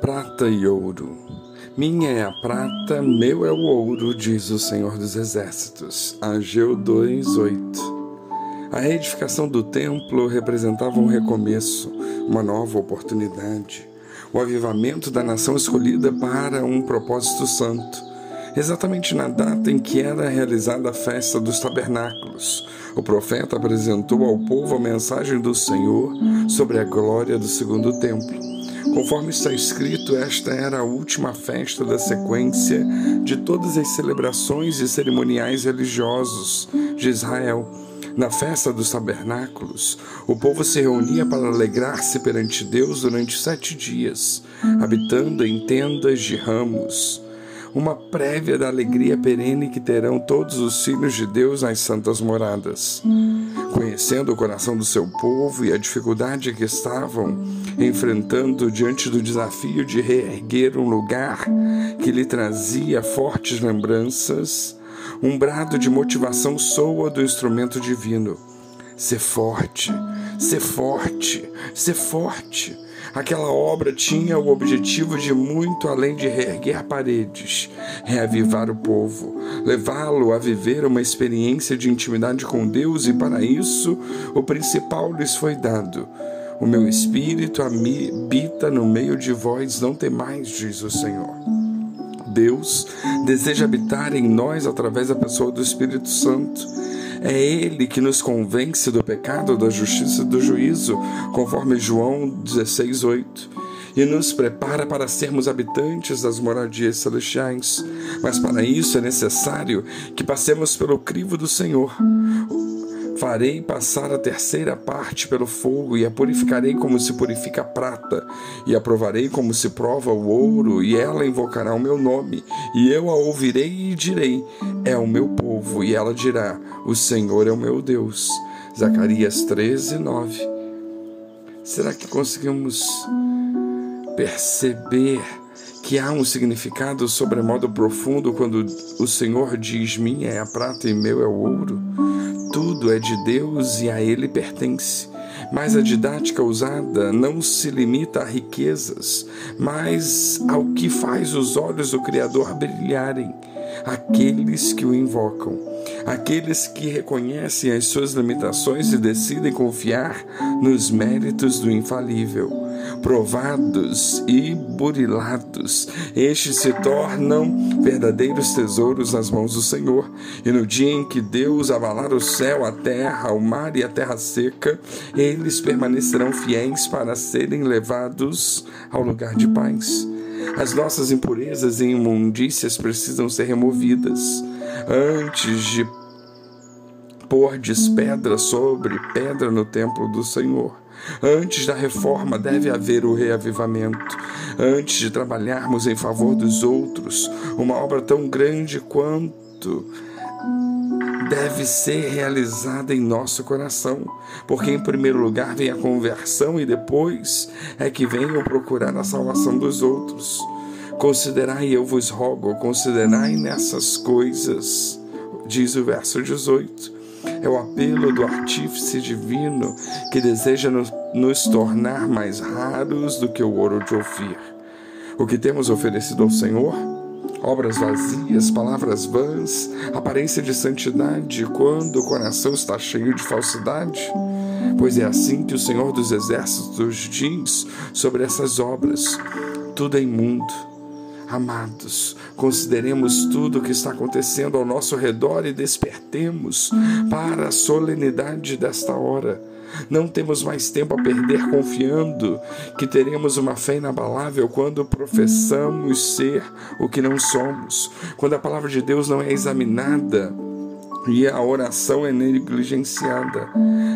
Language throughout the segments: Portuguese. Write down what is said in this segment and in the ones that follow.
prata e ouro. Minha é a prata, meu é o ouro, diz o Senhor dos Exércitos. Ageu 2:8. A reedificação do templo representava um recomeço, uma nova oportunidade, o avivamento da nação escolhida para um propósito santo. Exatamente na data em que era realizada a festa dos tabernáculos, o profeta apresentou ao povo a mensagem do Senhor sobre a glória do segundo templo. Conforme está escrito, esta era a última festa da sequência de todas as celebrações e cerimoniais religiosos de Israel. Na festa dos tabernáculos, o povo se reunia para alegrar-se perante Deus durante sete dias, habitando em tendas de ramos uma prévia da alegria perene que terão todos os filhos de Deus nas santas moradas. Conhecendo o coração do seu povo e a dificuldade que estavam enfrentando diante do desafio de reerguer um lugar que lhe trazia fortes lembranças, um brado de motivação soa do instrumento divino. Ser forte, ser forte, ser forte Aquela obra tinha o objetivo de muito além de reerguer paredes, reavivar o povo, levá-lo a viver uma experiência de intimidade com Deus e para isso o principal lhes foi dado. O meu espírito habita no meio de vós, não temais, diz o Senhor. Deus deseja habitar em nós através da pessoa do Espírito Santo é Ele que nos convence do pecado, da justiça e do juízo, conforme João 16, 8 e nos prepara para sermos habitantes das moradias celestiais. Mas para isso é necessário que passemos pelo crivo do Senhor. Farei passar a terceira parte pelo fogo, e a purificarei como se purifica a prata, e a provarei como se prova o ouro, e ela invocará o meu nome, e eu a ouvirei e direi: É o meu povo, e ela dirá: O Senhor é o meu Deus. Zacarias 13, 9. Será que conseguimos perceber que há um significado sobremodo profundo quando o Senhor diz: Minha é a prata e meu é o ouro? Tudo é de Deus e a Ele pertence. Mas a didática usada não se limita a riquezas, mas ao que faz os olhos do Criador brilharem, aqueles que o invocam, aqueles que reconhecem as suas limitações e decidem confiar nos méritos do infalível provados e burilados, estes se tornam verdadeiros tesouros nas mãos do Senhor. E no dia em que Deus abalar o céu, a terra, o mar e a terra seca, eles permanecerão fiéis para serem levados ao lugar de paz. As nossas impurezas e imundícias precisam ser removidas antes de pôr pedra sobre pedra no templo do Senhor. Antes da reforma deve haver o reavivamento. Antes de trabalharmos em favor dos outros, uma obra tão grande quanto deve ser realizada em nosso coração, porque em primeiro lugar vem a conversão e depois é que venham procurar a salvação dos outros. Considerai, eu vos rogo, considerai nessas coisas, diz o verso 18 é o apelo do artífice divino que deseja nos, tornar mais raros do que o ouro de Ofir. O que temos oferecido ao Senhor? Obras vazias, palavras vãs, aparência de santidade quando o coração está cheio de falsidade? Pois é assim que o Senhor dos Exércitos diz sobre essas obras: tudo é imundo Amados, consideremos tudo o que está acontecendo ao nosso redor e despertemos para a solenidade desta hora. Não temos mais tempo a perder confiando que teremos uma fé inabalável quando professamos ser o que não somos, quando a palavra de Deus não é examinada e a oração é negligenciada.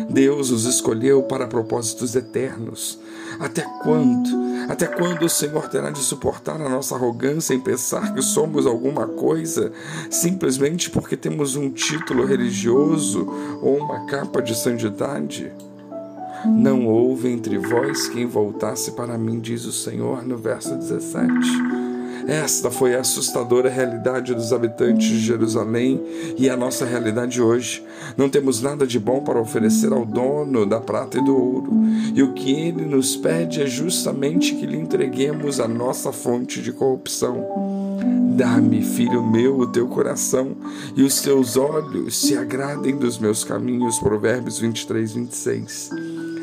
Deus os escolheu para propósitos eternos. Até quando? Até quando o Senhor terá de suportar a nossa arrogância em pensar que somos alguma coisa simplesmente porque temos um título religioso ou uma capa de santidade? Não houve entre vós quem voltasse para mim, diz o Senhor no verso 17. Esta foi a assustadora realidade dos habitantes de Jerusalém e a nossa realidade hoje. Não temos nada de bom para oferecer ao dono da prata e do ouro, e o que ele nos pede é justamente que lhe entreguemos a nossa fonte de corrupção. Dá-me, filho meu, o teu coração e os teus olhos se agradem dos meus caminhos. Provérbios 23, 26.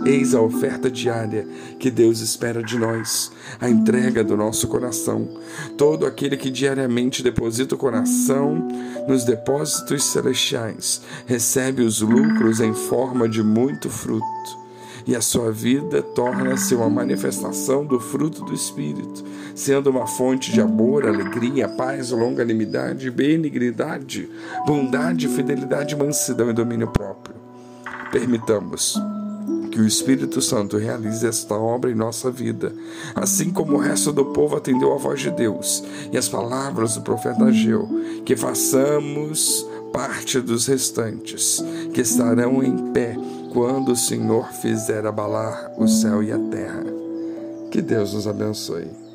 Eis a oferta diária que Deus espera de nós, a entrega do nosso coração. Todo aquele que diariamente deposita o coração nos depósitos celestiais recebe os lucros em forma de muito fruto e a sua vida torna-se uma manifestação do fruto do Espírito, sendo uma fonte de amor, alegria, paz, longanimidade, benignidade, bondade, fidelidade, mansidão e domínio próprio. Permitamos que o Espírito Santo realize esta obra em nossa vida, assim como o resto do povo atendeu à voz de Deus e as palavras do profeta Ageu, que façamos parte dos restantes, que estarão em pé quando o Senhor fizer abalar o céu e a terra. Que Deus nos abençoe.